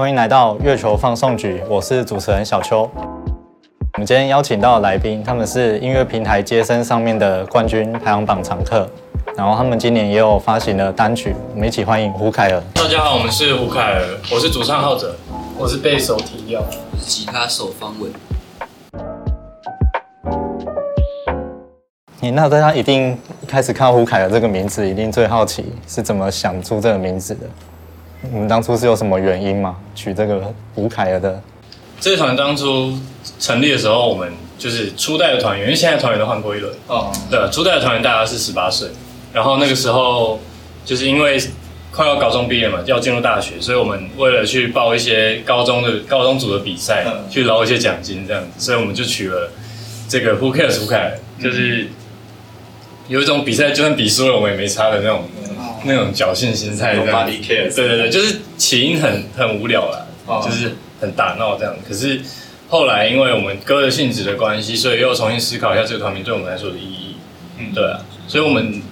欢迎来到月球放送局，我是主持人小邱。我们今天邀请到的来宾，他们是音乐平台接生上面的冠军排行榜常客，然后他们今年也有发行了单曲，我们一起欢迎胡凯尔。大家好，我们是胡凯尔，我是主唱浩哲。我是贝手提调，我是吉他手方文。你那大家一定一开始看到胡凯尔这个名字，一定最好奇是怎么想出这个名字的？你们当初是有什么原因吗？取这个胡凯尔的？这个团当初成立的时候，我们就是初代的团员，因为现在团员都换过一轮。哦。对，初代的团员大家是十八岁，然后那个时候就是因为。快要高中毕业嘛，要进入大学，所以我们为了去报一些高中的高中组的比赛，去捞一些奖金这样子，所以我们就取了这个 Who cares Who cares，就是有一种比赛就算比输了我们也没差的那种那种侥幸心态这样。对对对，就是起因很很无聊啦，就是很打闹这样。可是后来因为我们歌的性质的关系，所以又重新思考一下这个团名对我们来说的意义。嗯，对啊，所以我们。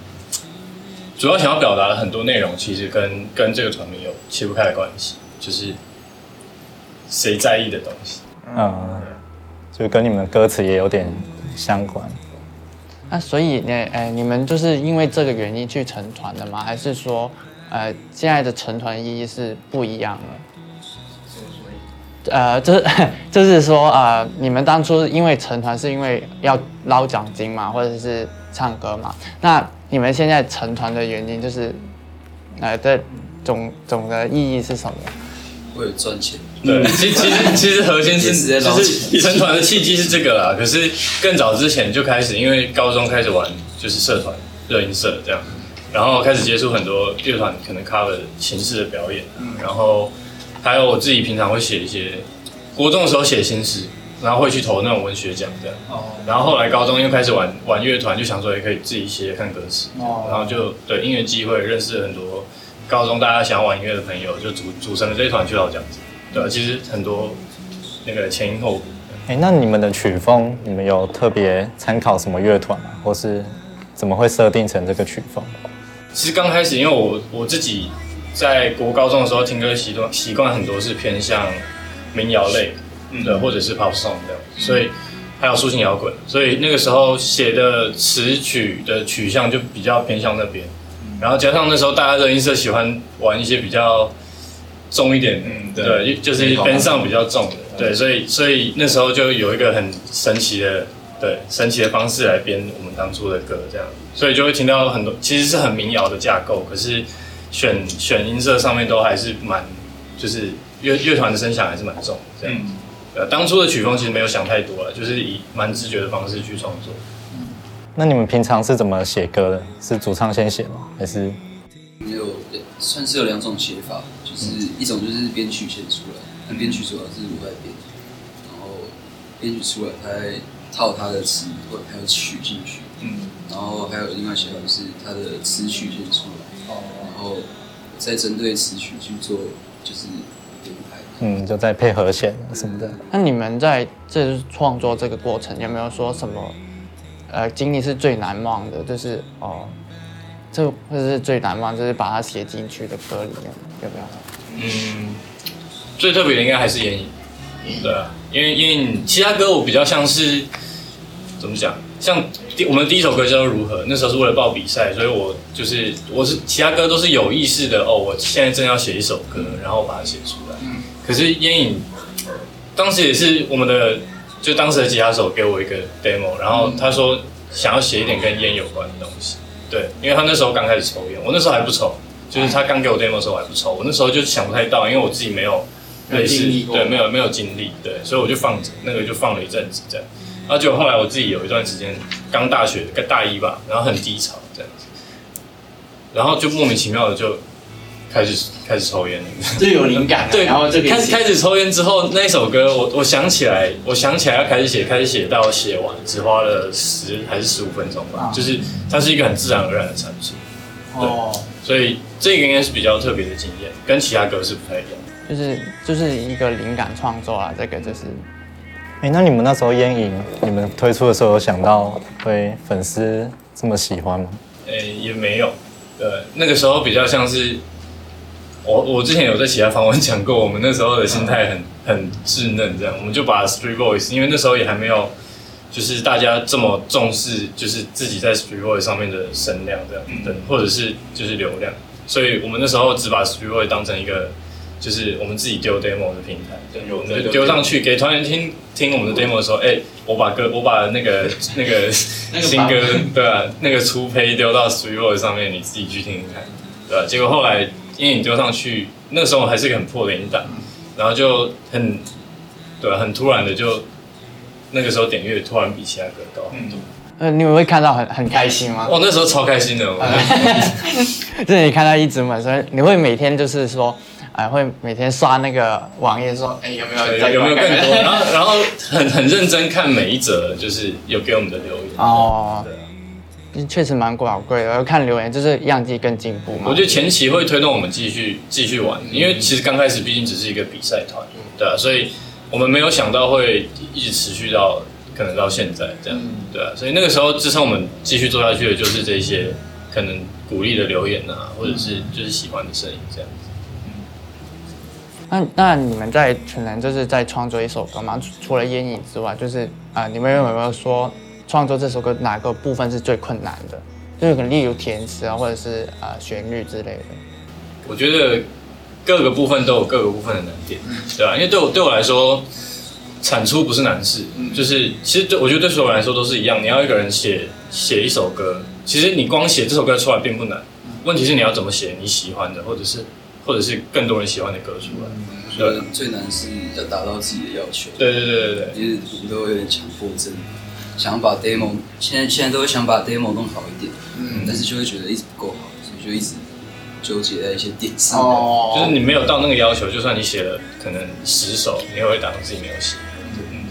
主要想要表达的很多内容，其实跟跟这个团名有切不开的关系，就是谁在意的东西。嗯，就跟你们的歌词也有点相关。那所以呢，哎，你们就是因为这个原因去成团的吗？还是说，呃，现在的成团意义是不一样的？呃，就是 就是说，呃，你们当初因为成团是因为要捞奖金嘛，或者是唱歌嘛？那你们现在成团的原因就是，呃，的总总的意义是什么？为了赚钱。对，其其实其实核心是就是成团的契机是这个啦。可是更早之前就开始，因为高中开始玩就是社团热音社这样，然后开始接触很多乐团可能 cover 形式的表演，然后还有我自己平常会写一些，国中的时候写新诗。然后会去投那种文学奖这样，哦然后后来高中又开始玩玩乐团，就想说也可以自己写看歌词，哦然后就对音乐机会认识很多高中大家想要玩音乐的朋友，就组组成了这一团去老样子。对，其实很多那个前因后果。哎，那你们的曲风，你们有特别参考什么乐团吗？或是怎么会设定成这个曲风？其实刚开始，因为我我自己在国高中的时候听歌习惯习惯很多是偏向民谣类。对，或者是 pop song 这样，所以还有抒情摇滚，所以那个时候写的词曲的取向就比较偏向那边，然后加上那时候大家的音色喜欢玩一些比较重一点，嗯，对，就是边上比较重的，对，所以所以那时候就有一个很神奇的，对，神奇的方式来编我们当初的歌这样，所以就会听到很多其实是很民谣的架构，可是选选音色上面都还是蛮，就是乐乐团的声响还是蛮重这样。呃，当初的曲风其实没有想太多了，就是以蛮直觉的方式去创作。那你们平常是怎么写歌的？是主唱先写吗？还是？算是有两种写法，就是一种就是编曲先出来，那编曲主要是我在编，然后编曲出来，他套他的词或者还有曲进去，嗯，然后还有另外写法就是他的词曲先出来，哦，然后再针对词曲去做，就是编排。嗯，就在配合弦什么的。那你们在这创作这个过程，有没有说什么，呃，经历是最难忘的？就是哦，这或者是最难忘，就是把它写进去的歌里面，有没有？嗯，最特别的应该还是烟影。对啊，因为烟影其他歌我比较像是怎么讲？像第我们第一首歌叫做《如何》，那时候是为了报比赛，所以我就是我是其他歌都是有意识的哦，我现在正要写一首歌，然后把它写出来。嗯。可是烟影当时也是我们的，就当时的吉他手给我一个 demo，然后他说想要写一点跟烟有关的东西。对，因为他那时候刚开始抽烟，我那时候还不抽，就是他刚给我 demo 的时候我还不抽，我那时候就想不太到，因为我自己没有类似，对，没有没有经历，对，所以我就放着，那个就放了一阵子这样。然后结果后来我自己有一段时间刚大学，大一吧，然后很低潮这样子，然后就莫名其妙的就。开始开始抽烟，就有灵感。对，然后就开始开始抽烟之后，那一首歌我我想起来，我想起来要开始写，开始写到写完只花了十还是十五分钟吧。就是它是一个很自然而然的产出。哦，所以这个应该是比较特别的经验，跟其他歌是不太一样。就是就是一个灵感创作啊，这个就是。哎，那你们那时候烟瘾，你们推出的时候有想到会粉丝这么喜欢吗？哎，也没有。对，那个时候比较像是。我我之前有在其他访问讲过，我们那时候的心态很很稚嫩，这样我们就把 Street Voice，因为那时候也还没有就是大家这么重视，就是自己在 Street Voice 上面的声量这样，对，或者是就是流量，所以我们那时候只把 Street Voice 当成一个就是我们自己丢 demo 的平台，对，我们就丢上去给团员听听我们的 demo 的时候，哎、我把歌我把 那个那个新歌对啊，那个初胚丢到 Street Voice 上面，你自己去听听看。对吧、结果后来因为你丢上去，那时候还是一个很破的音档，然后就很对、啊，很突然的就那个时候点阅突然比其他歌高很多。呃，你们会看到很很开心吗？哦，那时候超开心的，我 就是你看到一直满，所以你会每天就是说，哎、会每天刷那个网页说，哎、有没有有没有更多？然后然后很很认真看每一则，就是有给我们的留言。哦对啊确实蛮宝贵的。看留言就是让自己更进步嘛。我觉得前期会推动我们继续继续玩，因为其实刚开始毕竟只是一个比赛团，对啊，所以我们没有想到会一直持续到可能到现在这样，对啊，所以那个时候支撑我们继续做下去的就是这些可能鼓励的留言啊，或者是就是喜欢的声音这样子。那那你们在可能就是在创作一首歌嘛？除除了烟影之外，就是啊、呃你们有没有说创作这首歌哪个部分是最困难的？就是可能例如填词啊，或者是呃旋律之类的。我觉得各个部分都有各个部分的难点，对吧、因为对我对我来说，产出不是难事，就是其实对我觉得对所有人来说都是一样。你要一个人写写一首歌，其实你光写这首歌出来并不难，问题是你要怎么写你喜欢的，或者是或者是更多人喜欢的歌出来。我觉得最难是要达到自己的要求。对对对对对，其实我们都有点强迫症，想把 demo 现在现在都会想把 demo 弄好一点，嗯，但是就会觉得一直不够好，所以就一直纠结在一些点上。哦就是你没有到那个要求，就算你写了可能十首，你也会打从自己没有写。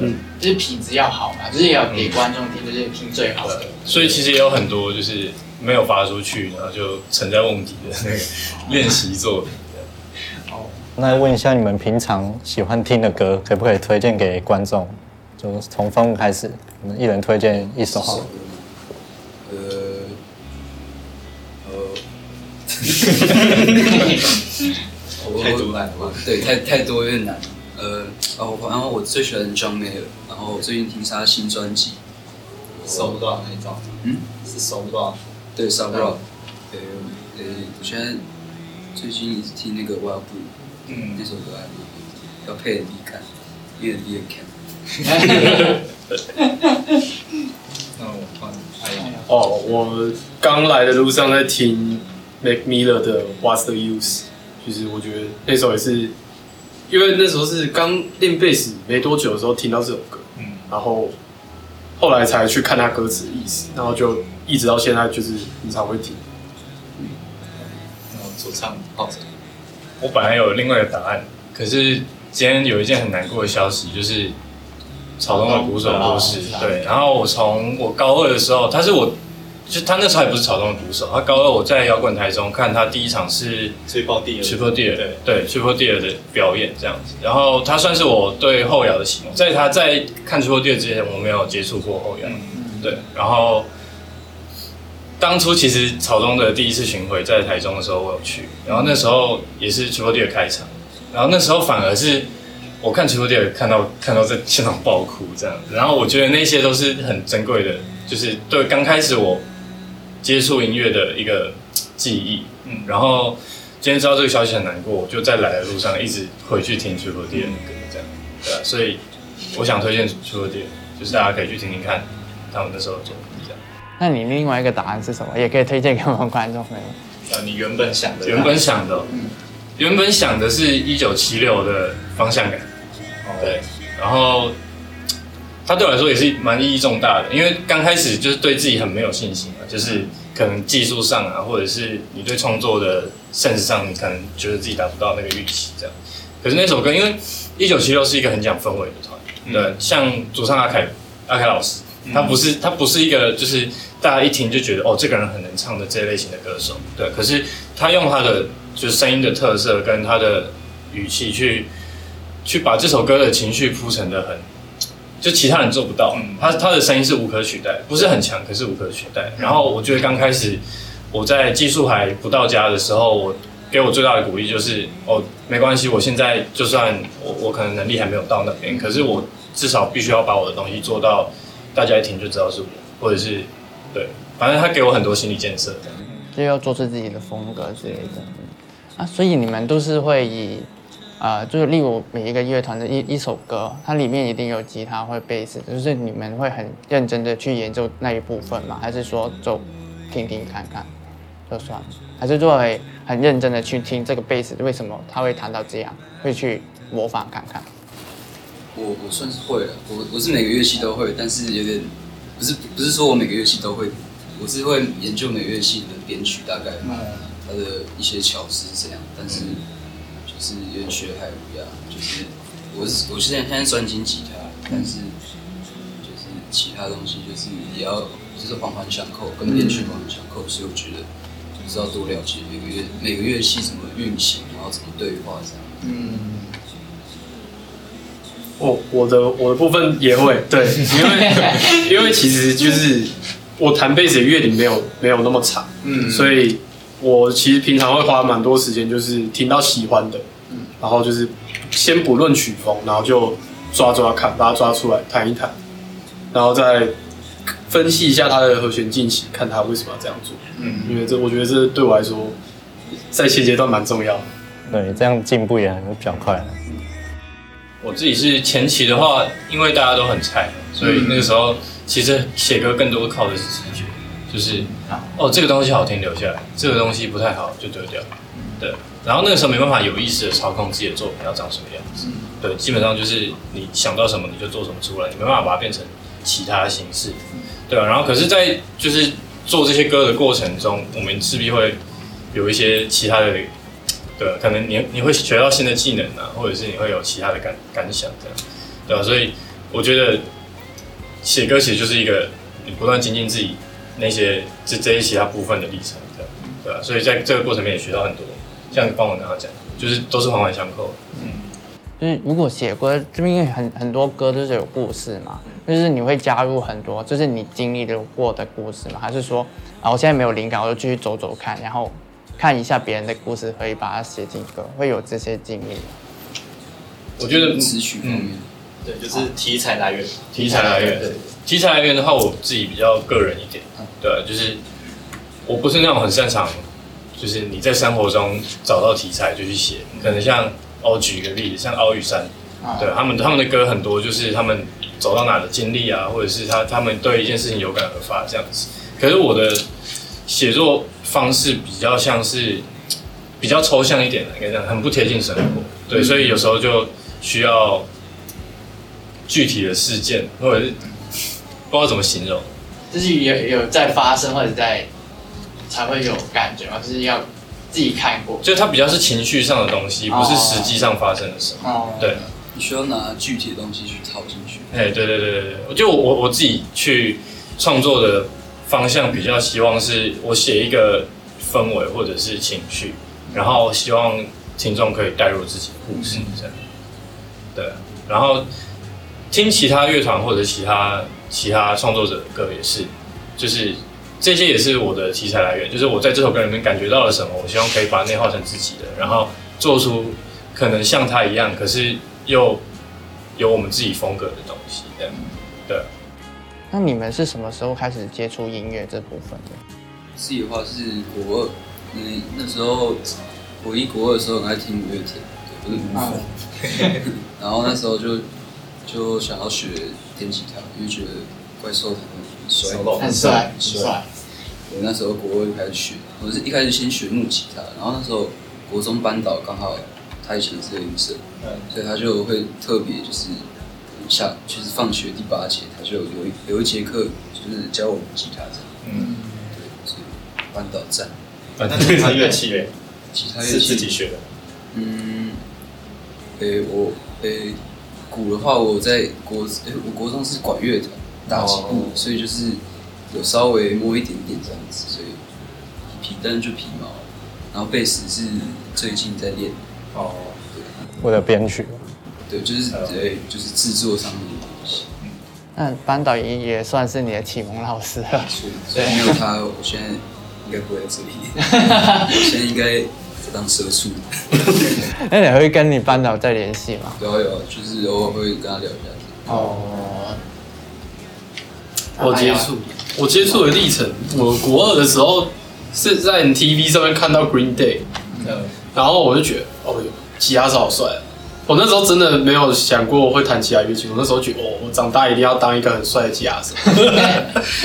嗯，就是品质要好嘛，就是也要给观众听，就是听最好的。所以其实也有很多就是没有发出去，然后就沉在瓮底的那个练习作品。哦那问一下你们平常喜欢听的歌，可不可以推荐给观众？就从风开始，一人推荐一首好了。呃，呃，太多难了，对，太太多有点难。呃，哦，然后我最喜欢 John Mayer，然后我最近听他新专辑，收不到那一种，嗯，是收不到。对 u b Rock，呃呃，我现在最近一直听那个 Wild Blue，嗯那首歌还蛮好听要配 MV 看，因为 MV。那我换哎呀，哦，我刚来的路上在听 Mac Miller 的 What's the Use，就是我觉得那首也是，因为那时候是刚练贝斯没多久的时候听到这首歌，嗯，然后后来才去看他歌词的意思，然后就一直到现在就是经常会听。然后主唱泡着，我本来有另外一个答案，可是今天有一件很难过的消息，就是草东的鼓手。对，然后我从我高二的时候，他是我，就他那时候还不是草东的鼓手，他高二我在摇滚台中看他第一场是吹爆地 Triple Deer 对对 Triple Deer 的表演这样子，然后他算是我对后摇的启蒙，在他在看 Triple Deer 之前，我没有接触过后摇，对，然后当初其实草东的第一次巡回在台中的时候，我有去，然后那时候也是 Triple Deer 开场，然后那时候反而是我看 Triple Deer 看到看到在现场爆哭这样子，然后我觉得那些都是很珍贵的，就是对刚开始我接触音乐的一个记忆，嗯，然后今天知道这个消息很难过，我就在来的路上一直回去听 Triple Deer 的歌，这样，对啊，所以我想推荐 Triple Deer，就是大家可以去听听看他们那时候的作品，这样。那你另外一个答案是什么？也可以推荐给我们观众朋友。啊，你原本想的，原本想的哦，原本想的是一九七六的方向感，对，然后他对我来说也是蛮意义重大的，因为刚开始就是对自己很没有信心嘛，就是可能技术上啊，或者是你对创作的 sense 上，你可能觉得自己达不到那个预期这样。可是那首歌，因为一九七六是一个很讲氛围的团，对，像主唱阿凯阿凯老师，他不是他不是一个就是大家一听就觉得哦这个人很能唱的这类型的歌手，对，可是他用他的就是声音的特色跟他的语气去去把这首歌的情绪铺陈的很，就其他人做不到，他他的声音是无可取代，不是很强，可是无可取代。然后我觉得刚开始我在技术还不到家的时候，我给我最大的鼓励就是，哦，没关系，我现在就算我我可能能力还没有到那边，可是我至少必须要把我的东西做到，大家一听就知道是我，或者是对，反正他给我很多心理建设。这样就要做出自己的风格之类的。嗯啊，所以你们都是会以，呃，就是例如每一个乐团的一一首歌，它里面一定有吉他或贝斯，就是你们会很认真的去研究那一部分吗？还是说就听听看看就算了？还是作为很认真的去听这个贝斯为什么他会弹到这样，会去模仿看看？我我算是会了，我我是每个乐器都会，但是有点不是不是说我每个乐器都会，我是会研究每个乐器的编曲大概它的一些巧思是怎样，但是就是有点学海无涯，就是我是我现在现在专精吉他，但是就是其他东西就是也要就是环环相扣，跟编曲环环相扣，所以我觉得就是要多了解每个乐每个乐器怎么运行，然后怎么对话这样。哦，我的我的部分也会对，因为 因为其实就是我弹贝斯的乐理没有没有那么长，嗯，所以我其实平常会花蛮多时间，就是听到喜欢的，嗯，然后就是先不论曲风，然后就抓抓看，把它抓出来弹一弹，然后再分析一下它的和弦进行，看它为什么要这样做，嗯，因为这我觉得这对我来说在现阶段蛮重要的。对，这样进步也很比较快。我自己是前期的话，因为大家都很菜，所以那个时候其实写歌更多靠的是直觉，就是哦这个东西好听留下来，这个东西不太好就丢掉，对。然后那个时候没办法有意识的操控自己的作品要长什么样子，对，基本上就是你想到什么你就做什么出来，你没办法把它变成其他形式，对啊。然后可是，在就是做这些歌的过程中，我们势必会有一些其他的。对，可能你你会学到新的技能啊，或者是你会有其他的感感想这样，对吧、所以我觉得写歌其实就是一个你不断精进自己那些这这些其他部分的历程，这样，对吧、所以在这个过程里面也学到很多，像帮我刚刚讲，就是都是环环相扣。嗯就是如果写歌这边因为很很多歌都是有故事嘛，就是你会加入很多，就是你经历的过的故事嘛，还是说啊我现在没有灵感，我就继续走走看，然后看一下别人的故事，可以把它写进歌，会有这些经历。我觉得词曲方面。对，就是题材来源。题材来源，题材来源的话，我自己比较个人一点，对，就是我不是那种很擅长，就是你在生活中找到题材就去写，可能像哦，举一个例子，像奥宇山，对他们他们的歌很多就是他们走到哪的经历啊，或者是他他们对一件事情有感而发这样子。可是我的写作方式比较像是比较抽象一点的，应该这样，很不贴近生活。对，所以有时候就需要具体的事件，或者是不知道怎么形容。就是有有在发生或者在才会有感觉嘛，就是要自己看过。就它比较是情绪上的东西，不是实际上发生的什么。哦，对，你需要拿具体的东西去套进去。哎，对对对对对，我就我我自己去创作的方向比较希望是我写一个氛围或者是情绪，然后希望听众可以带入自己的故事这样。对，然后听其他乐团或者其他其他创作者的歌也是，就是这些也是我的题材来源，就是我在这首歌里面感觉到了什么，我希望可以把它内化成自己的，然后做出可能像他一样，可是又有我们自己风格的东西，这样。对，那你们是什么时候开始接触音乐这部分的？自己的话是国二，嗯，那时候国一国二的时候很爱听五月天，对，不是五粉，然后那时候就就想要学电吉他，因为觉得怪兽弹得很帅，很帅，很帅。我那时候国二开始学，我是一开始先学木吉他，然后那时候国中班导刚好他以前是乐音社，所以他就会特别就是下就是放学第八节，他就有一有一节课就是教我们吉他这样，嗯，对，所以班导赞。那其他乐器嘞？其他乐是器自己学的。嗯，诶、我诶、鼓的话，我在国诶、我国中是管乐团打击部，所以就是有稍微摸一点点这样子，所以皮但是就皮毛，然后贝斯是最近在练，哦，为了编曲，对，就是对，就是制作上面的东西。嗯那班导也也算是你的启蒙老师。了。所以没有他，我现在应该不会在这里，我现在应该当社畜。那你会跟你班导再联系吗？有啊有啊，就是偶尔会跟他聊一下。哦，我接触我接触的历程，我国二的时候是在 TV 上面看到 Green Day，嗯，然后我就觉得哦哟，吉他手好帅啊！我那时候真的没有想过会弹其他乐器，我那时候觉得哦，我长大一定要当一个很帅的吉他手。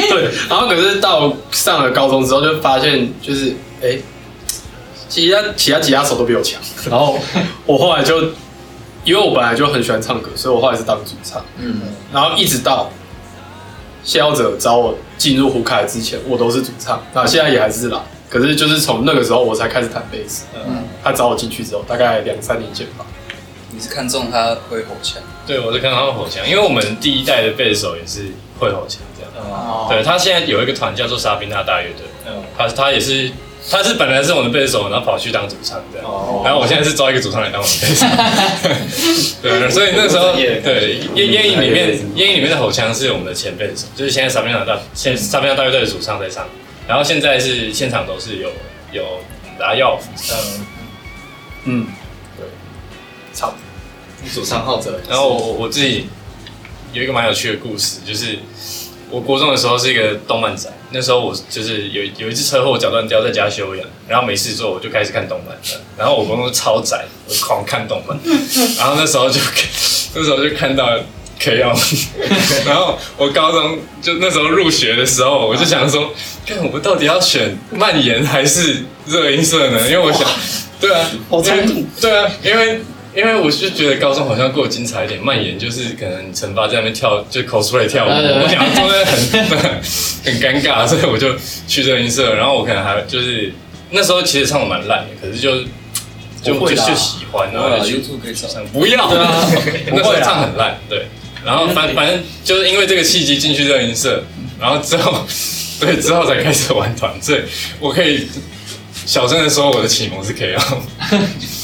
对，然后可是到上了高中之后，就发现就是哎，其他其他吉他手都比我强。然后我后来就，因为我本来就很喜欢唱歌，所以我后来是当主唱。嗯，然后一直到谢耀者找我进入胡凯之前，我都是主唱，那现在也还是啦。可是就是从那个时候我才开始弹贝斯。嗯，他找我进去之后，大概两三年前吧。你是看中他会吼腔，对，我是看他们吼腔，因为我们第一代的贝斯手也是会吼腔这样。哦，对他现在有一个团叫做沙宾纳大乐队，嗯，他他也是他是本来是我们的贝斯手，然后跑去当主唱这样。哦。然后我现在是招一个主唱来当我的贝斯手，对，所以那时候对烟烟影里面烟影里面的吼腔是我们的前贝斯手，就是现在沙宾纳大现在沙宾纳大乐队的主唱在唱，然后现在是现场都是有有拿药，嗯，嗯，对，差不多。主唱号者，然后我我我自己有一个蛮有趣的故事，就是我国中的时候是一个动漫仔，那时候我就是有有一次车祸脚断掉，在家休养，然后没事做，我就开始看动漫，然后我国中超宅，我狂看动漫，然后那时候就那时候就看到 K O，然后我高中就那时候入学的时候，我就想说，看我到底要选蔓延还是热音社呢？因为我想，对啊，好冲突对啊，因为。因为我是觉得高中好像过得精彩一点，蔓延就是可能惩罚在那边跳，就 cosplay 跳舞，我想要做那很很尴尬，所以我就去热音社，然后我可能还就是那时候其实唱的蛮烂的，可是就就就就喜欢，然后啊就去，YouTube 可以找。唱，不要，啊 那时候唱很烂，对，然后反 反正就是因为这个契机进去热音社，然后之后对之后才开始玩团，所以我可以小声的说我的启蒙是 K O。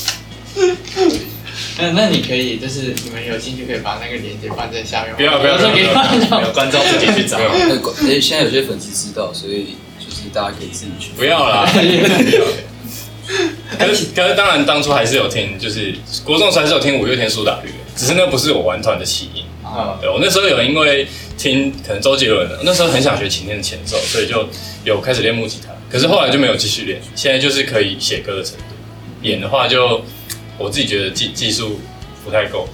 那那你可以就是你们有兴趣可以把那个链接放在下面，不要不要我说给不要观众没有观众自己去找不，要那个诶，现在有些粉丝知道，所以就是大家可以自己去。不要啦，不要。可是可是当然当初还是有听，就是国中还是有听五月天苏打绿的，只是那不是我玩团的起因。啊，对我那时候有因为听可能周杰伦的，那时候很想学琴键的前奏，所以就有开始练木吉他。可是后来就没有继续练，现在就是可以写歌的程度。演的话就我自己觉得技技术不太够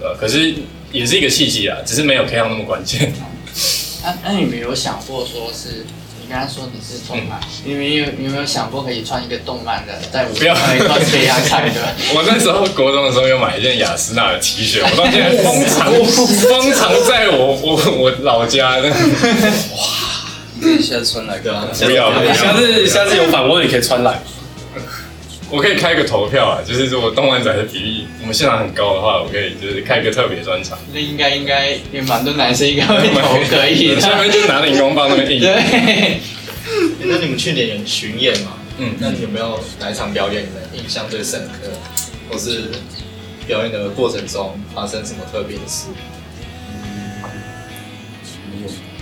的，呃，可是也是一个契机啊，只是没有 K 上那么关键。那那你们有想过说是？你刚才说你是动漫，你们有你有没有想过可以穿一个动漫的在舞不要台 cosplay 啊唱歌？我那时候国中的时候有买一件雅诗娜的 T 恤，我到现在封藏封藏在我我我老家的。哇你可以下次穿来个啊。不要不要下次下次有访问，你可以穿来。我可以开个投票啊，就是如果动漫仔的比例我们现场很高的话，我可以就是开一个特别专场，那应该应该也蛮多男生应该会投可以的。下面就拿着荧光棒那边印。对，那你们去年有巡演嘛？嗯那你有没有哪一场表演你们印象最深刻，或是表演的过程中发生什么特别的事？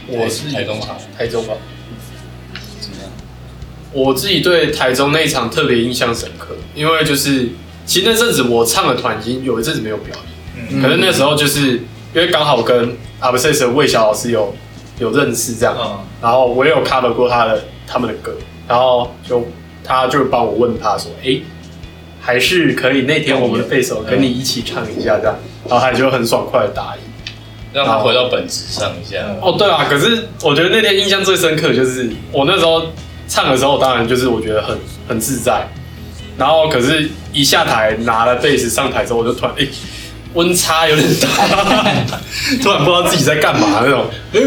我是台中场，台中吧。我自己对台中那一场特别印象深刻，因为就是其实那阵子我唱的团已经有一阵子没有表演，嗯可是那时候就是因为刚好跟 a b s e s 的魏小老师有有认识这样，嗯，然后我也有 cover 过他的他们的歌，然后就他就帮我问他说，哎、还是可以那天我们的贝手跟你一起唱一下这样，然后他就很爽快的答应。让他回到本质上一下。哦，对啊，可是我觉得那天印象最深刻就是我那时候唱的时候，当然就是我觉得很很自在，然后可是一下台拿了贝斯上台之后，我就突然哎、温差有点大，突然不知道自己在干嘛那种，呃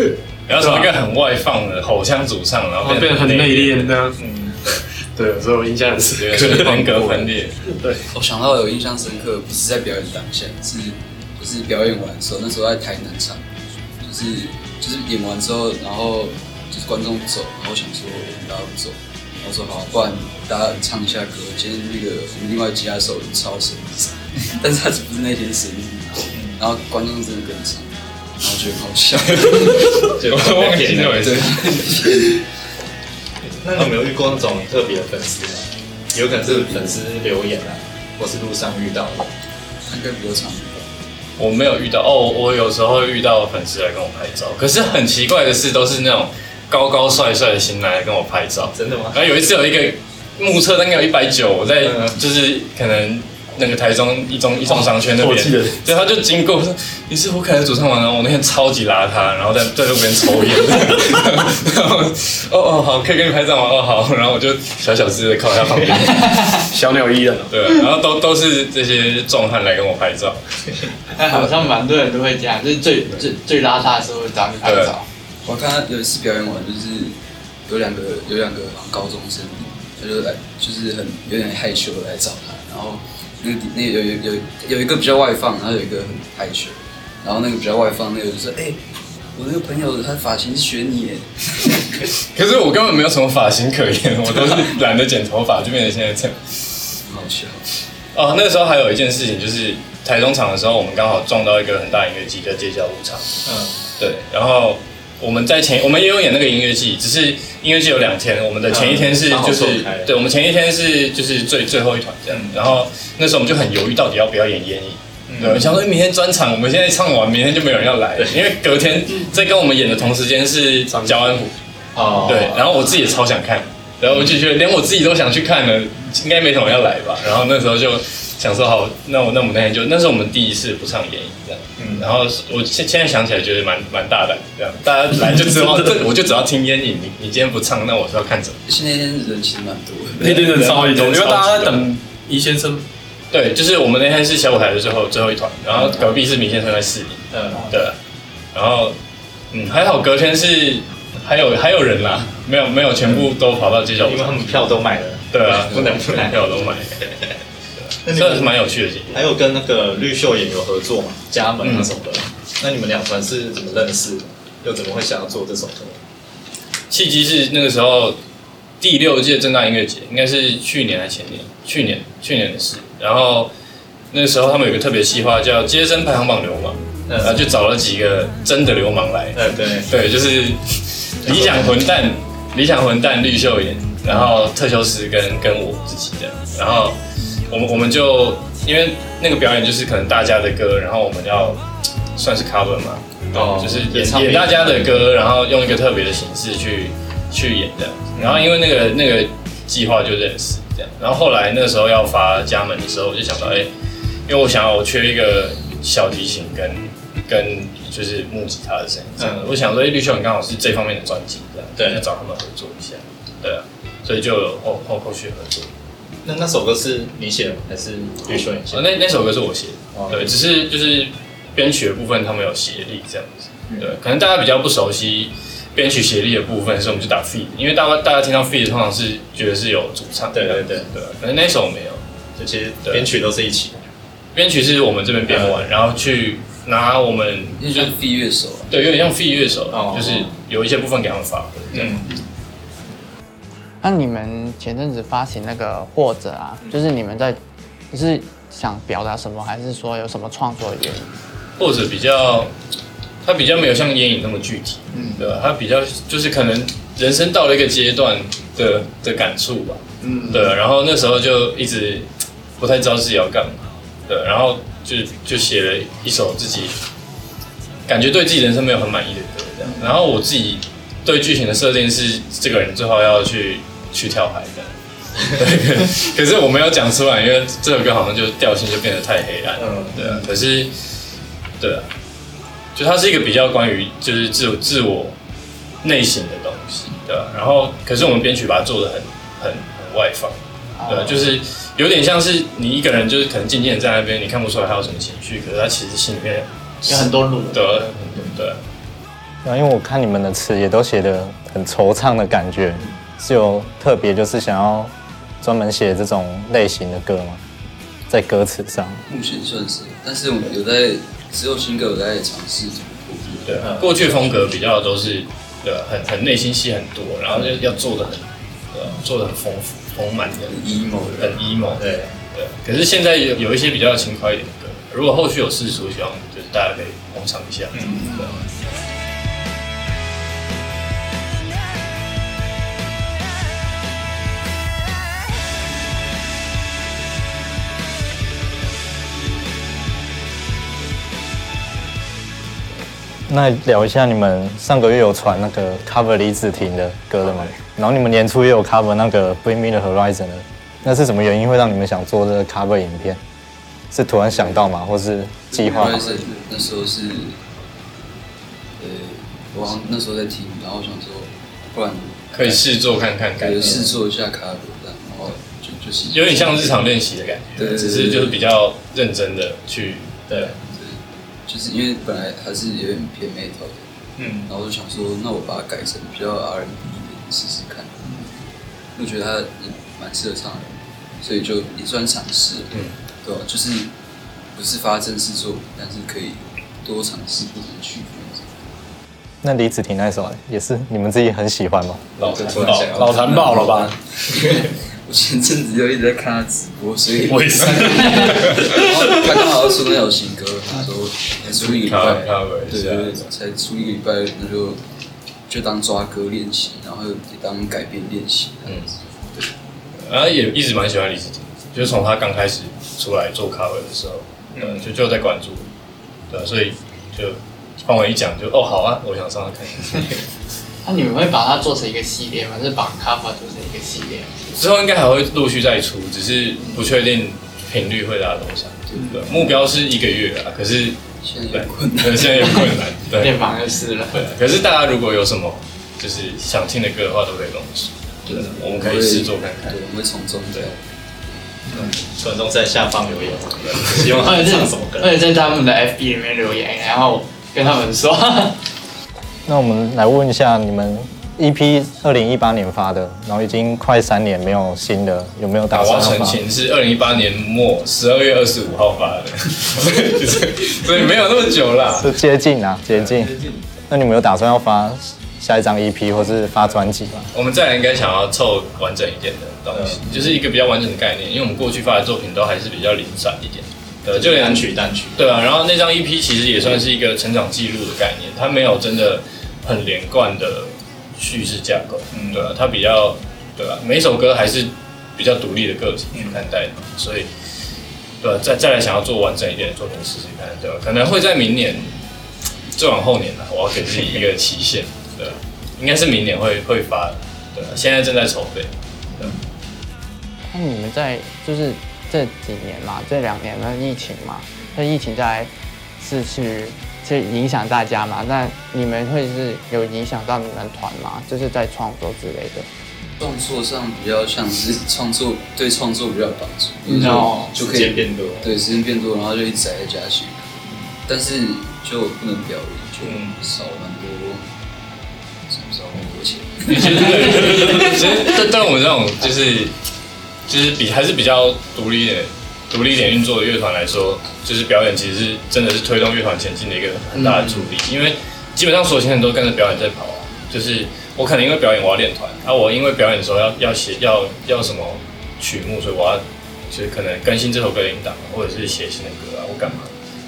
然后从一个很外放的吼腔主唱，然后变得很内敛这样，嗯，对，所以我印象很深这个刻，是人格分裂。对，我想到有印象深刻，不是在表演当下，是就是表演完的时候，那时候在台南唱，就是就是演完之后，然后就是观众走，然后想说我们大家不走，然后说好，不然大家唱一下歌。今天那个我们另外吉他手超生日，但是他不是那天生日，然后观众真的跟唱，然后觉得好笑。就我忘记那回事。那你有没有遇过那种特别的粉丝吗？有可能是粉丝留言啊，或是路上遇到的。应该比较常遇到。我没有遇到哦，我有时候会遇到粉丝来跟我拍照，可是很奇怪的是，都是那种高高帅帅的型男来跟我拍照。真的吗？然后有一次有一个目测大概有一百九，我在嗯就是可能那个台中一中一中商圈那边对，他就经过说你是胡凯的主唱吗？然后我那天超级邋遢，然后在 在路边抽烟，然后 哦哦好，可以跟你拍照吗？哦好，然后我就小小只的靠在他旁边，小鸟依人啊，对，然后都都是这些壮汉来跟我拍照，但，好像蛮多人都会这样，就是最最最邋遢的时候会找你拍照。我看他有一次表演完，就是有两个有两个高中生，他就来就是很有点害羞的来找他，然后那个那有有有有一个比较外放，然后有一个很害羞，然后那个比较外放那个就说，哎、我那个朋友他发型是学你耶，可是我根本没有什么发型可言，我都是懒得剪头发，就变成现在这样。很好笑。哦，那个时候还有一件事情，就是台中场的时候，我们刚好撞到一个很大音乐季，叫街角舞场。嗯，对，然后我们在前，我们也有演那个音乐季，只是音乐季有两天，我们的前一天是就是对，我们前一天是就是最最后一团这样，然后那时候我们就很犹豫，到底要不要演烟影。对，我想说明天专场，我们现在唱完，明天就没有人要来了，因为隔天在跟我们演的同时间是江安虎，哦，对，然后我自己也超想看，然后我就觉得连我自己都想去看了，应该没什么人要来吧。然后那时候就想说好，那我那我们那天就那是我们第一次不唱演艺这样，嗯。然后我现现在想起来觉得蛮蛮大胆的这样，大家来就知道这 我就只要听烟影，你你今天不唱，那我是要看什么？而且那天人其实蛮多的，那天人超级多，因为大家在等倪先生，对，就是我们那天是小舞台的最后最后一团，然后隔壁是明先生在试音，嗯，对，然后嗯还好隔天是还有还有人啦，没有没有全部都跑到街角因为他们票都买了，对啊，不能不能。票都买，真的是蛮有趣的经历。还有跟那个绿秀演有合作嘛？加盟啊嗯什么的。那你们两团是怎么认识的？又怎么会想要做这首歌？契机是那个时候第六届正大音乐节，应该是去年还是前年？去年去年的事。然后那个时候他们有个特别计划叫“接生排行榜流氓”，嗯然后就找了几个真的流氓来，嗯，对，对，就是理想混蛋、理想混蛋绿秀妍，然后特修斯跟跟我自己这样，然后我们我们就因为那个表演就是可能大家的歌，然后我们要算是 cover 嘛，哦就是演大家的歌，然后用一个特别的形式去去演这样子，然后因为那个那个计划就认识这样，然后后来那个时候要发家门的时候，我就想到，哎、因为我想要我缺一个小提琴跟跟就是木吉他的声音，这样，嗯。我想说，哎、绿秀你刚好是这方面的专辑，这样，对。就找他们合作一下，对啊，所以就有后后后续合作。那那首歌是你写的吗？还是绿秀演写？那那首歌是我写的，哦。对，只是就是编曲的部分他们有协力这样子，嗯。对，可能大家比较不熟悉编曲协力的部分，所以我们就打 feed，因为大家大家听到 feed 通常是觉得是有主唱，对对对。对，可能那首没有，就其实对。编曲都是一起的。编曲是我们这边编完，然后去拿我们就像 feed 乐手啊，对，有点像 feed 乐手哦，就是有一些部分给他们发挥，嗯，那你们前阵子发行那个或者啊，就是你们在是想表达什么，还是说有什么创作的原因？或者比较，它比较没有像烟影那么具体，嗯对吧？它比较就是可能人生到了一个阶段的的感触吧，嗯，对，然后那时候就一直不太知道自己要干嘛，对，然后就就写了一首自己感觉对自己人生没有很满意的歌，这样。然后我自己对剧情的设定是，这个人最后要去去跳海的。对，可是我没有讲出来，因为这首歌好像就调性就变得太黑暗，嗯。对啊。可是，对啊，就它是一个比较关于就是自我自我内心的东西，对吧、然后，可是我们编曲把它做的很很很外放，对啊，就是有点像是你一个人，就是可能静静的在那边，你看不出来他有什么情绪，可是他其实心里面有很多路。对啊对啊，对啊，因为我看你们的词也都写的很惆怅的感觉，是有特别就是想要专门写这种类型的歌吗？在歌词上，目前算是，但是我有在只有新歌有在尝试突破，对啊，过去风格比较都是对啊，很很内心戏很多，然后要要做的很做的很丰富丰满的，很 emo 的。很 emo 对，对。啊。可是现在有有一些比较轻快一点的歌，如果后续有事出，希望就是大家可以捧场一下，嗯，对那聊一下你们上个月有传那个 cover 李子婷的歌的吗？然后你们年初也有 cover 那个 Bring Me the Horizon 的，那是什么原因会让你们想做这个 cover 影片？是突然想到吗？或是计划那时候是，呃，我好像那时候在听，然后想说，不然可以试做看看，感对觉试做一下 cover，然后就就是有点像日常练习的感觉，对只是就是比较认真的去对，就是因为本来还是有点偏 metal 的，嗯，然后我就想说，那我把它改成比较 R&B 一点试试看。我觉得它也蛮适合唱的，所以就也算尝试，嗯，对吧、就是不是发正式作品，但是可以多尝试不同的曲风。那李子婷那首也是你们自己很喜欢吗？老就残暴老残暴了吧？我前阵子就一直在看他直播，所以我也是 然后他刚好要出那首新歌，出一个礼拜对才出一个礼拜，那就就当抓歌练习，然后也当改编练习。嗯，对然后也一直蛮喜欢李子婷，就是从他刚开始出来做 cover 的时候，嗯，就就在关注，对啊，所以就帮我一讲就哦好啊，我想上来看看。那你们会把它做成一个系列吗？是把 cover 做成一个系列吗？之后应该还会陆续再出，只是不确定频率会达到多少。对，目标是一个月啊，可是现在有困难，对现在有困难，对。练房就是了。对，可是大家如果有什么就是想听的歌的话，都可以跟我们说，对，我们可以试做看看。对，。我们会从中对。观众在下方留言，希望他而且唱什么歌。而且在他们的 FB 里面留言，然后跟他们说，那我们来问一下，你们 EP 二零一八年发的，然后已经快三年没有新的，有没有打我要澄？清是二零一八年末十二月二十五号发的，就 是所以没有那么久啦。是接近啊，接近。那你们有打算要发下一张 EP 或是发专辑吗？我们再来应该想要凑完整一点的东西，就是一个比较完整的概念，因为我们过去发的作品都还是比较零散一点，对，就连单曲单曲，对啊，然后那张 EP 其实也算是一个成长记录的概念，它没有真的很连贯的叙事架构，嗯，对啊，它比较对啊，每一首歌还是比较独立的个体去看待的，所以对啊，再再来想要做完整一点的作品试试看，对吧、可能会在明年，最往后年了，我要给自己一个期限，对啊，应该是明年会会发的，对啊，现在正在筹备，那你们在就是这几年嘛，这两年的疫情嘛，那疫情在是去去影响大家嘛？那你们会是有影响到你们团吗？就是在创作之类的。创作上比较像是创作，对创作比较有帮助，嗯因为哦就就可以时间变多对时间变多，然后就一直宅在家写歌，但是就不能表演，就嗯少蛮多，少很多钱。其实对对我们这种就是就是比还是比较独立一点、独立一点运作的乐团来说，就是表演其实是真的是推动乐团前进的一个很大的助力，因为基本上所有人都跟着表演在跑啊。就是我可能因为表演我要练团，啊，我因为表演的时候要要写要要什么曲目，所以我要就是可能更新这首歌的音档，或者是写新的歌啊，我干嘛？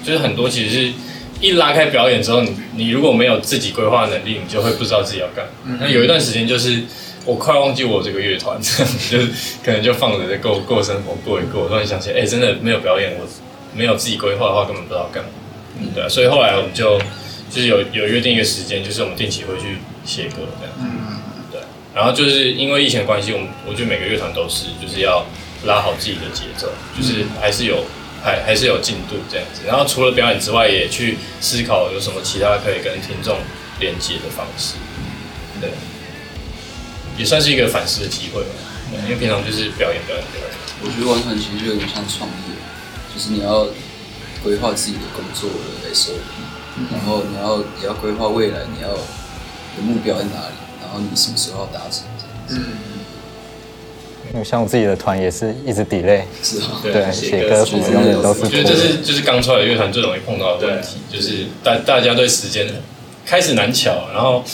就是很多其实是一拉开表演之后，你你如果没有自己规划的能力，你就会不知道自己要干嘛。那有一段时间就是我快忘记我这个乐团，这样子就是可能就放着在过过生活过一过，突然想起来，哎、真的没有表演，我没有自己规划的话，根本不知道干嘛。嗯，对啊，所以后来我们就就是有有约定一个时间，就是我们定期会去写歌这样。嗯，对。然后就是因为疫情的关系，我们我觉得每个乐团都是就是要拉好自己的节奏，就是还是有还还是有进度这样子。然后除了表演之外，也去思考有什么其他可以跟听众连接的方式。对，也算是一个反思的机会吧。对因为平常就是表演表演表演。我觉得完成其实就有点像创业，就是你要规划自己的工作的 SOP，然后你要也要规划未来你要的目标在哪里，然后你什么时候要达成这样子。因为像我自己的团也是一直 delay，是啊，对，写写歌歌什么永远都是我觉得这是就是刚出来的乐团最容易碰到的问题，就是大大家对时间开始难巧，然后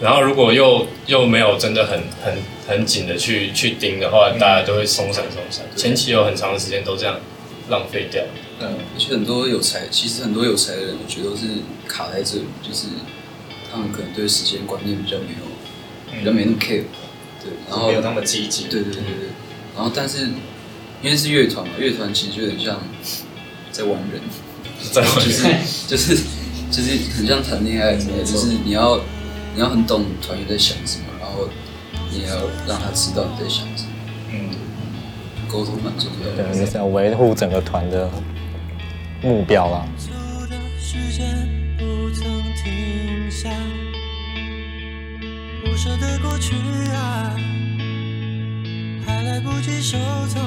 然后如果又又没有真的很很很紧的去去盯的话，大家都会松散松散。前期有很长的时间都这样浪费掉。嗯，而且很多有才，其实很多有才的人，我觉得都是卡在这里，就是他们可能对时间观念比较没有，比较没那么 care，对，然后没有那么积极。对对对对，然后但是因为是乐团嘛，乐团其实就有点像在玩人，就是就是就是很像谈恋爱之类，就是你要你要很懂团员在想什么，然后你也要让他知道你在想什么，嗯，沟通蛮重要对，的。就是要维护整个团的目标啦。走的时间不曾停下，不舍得过去啊，还来不及收藏。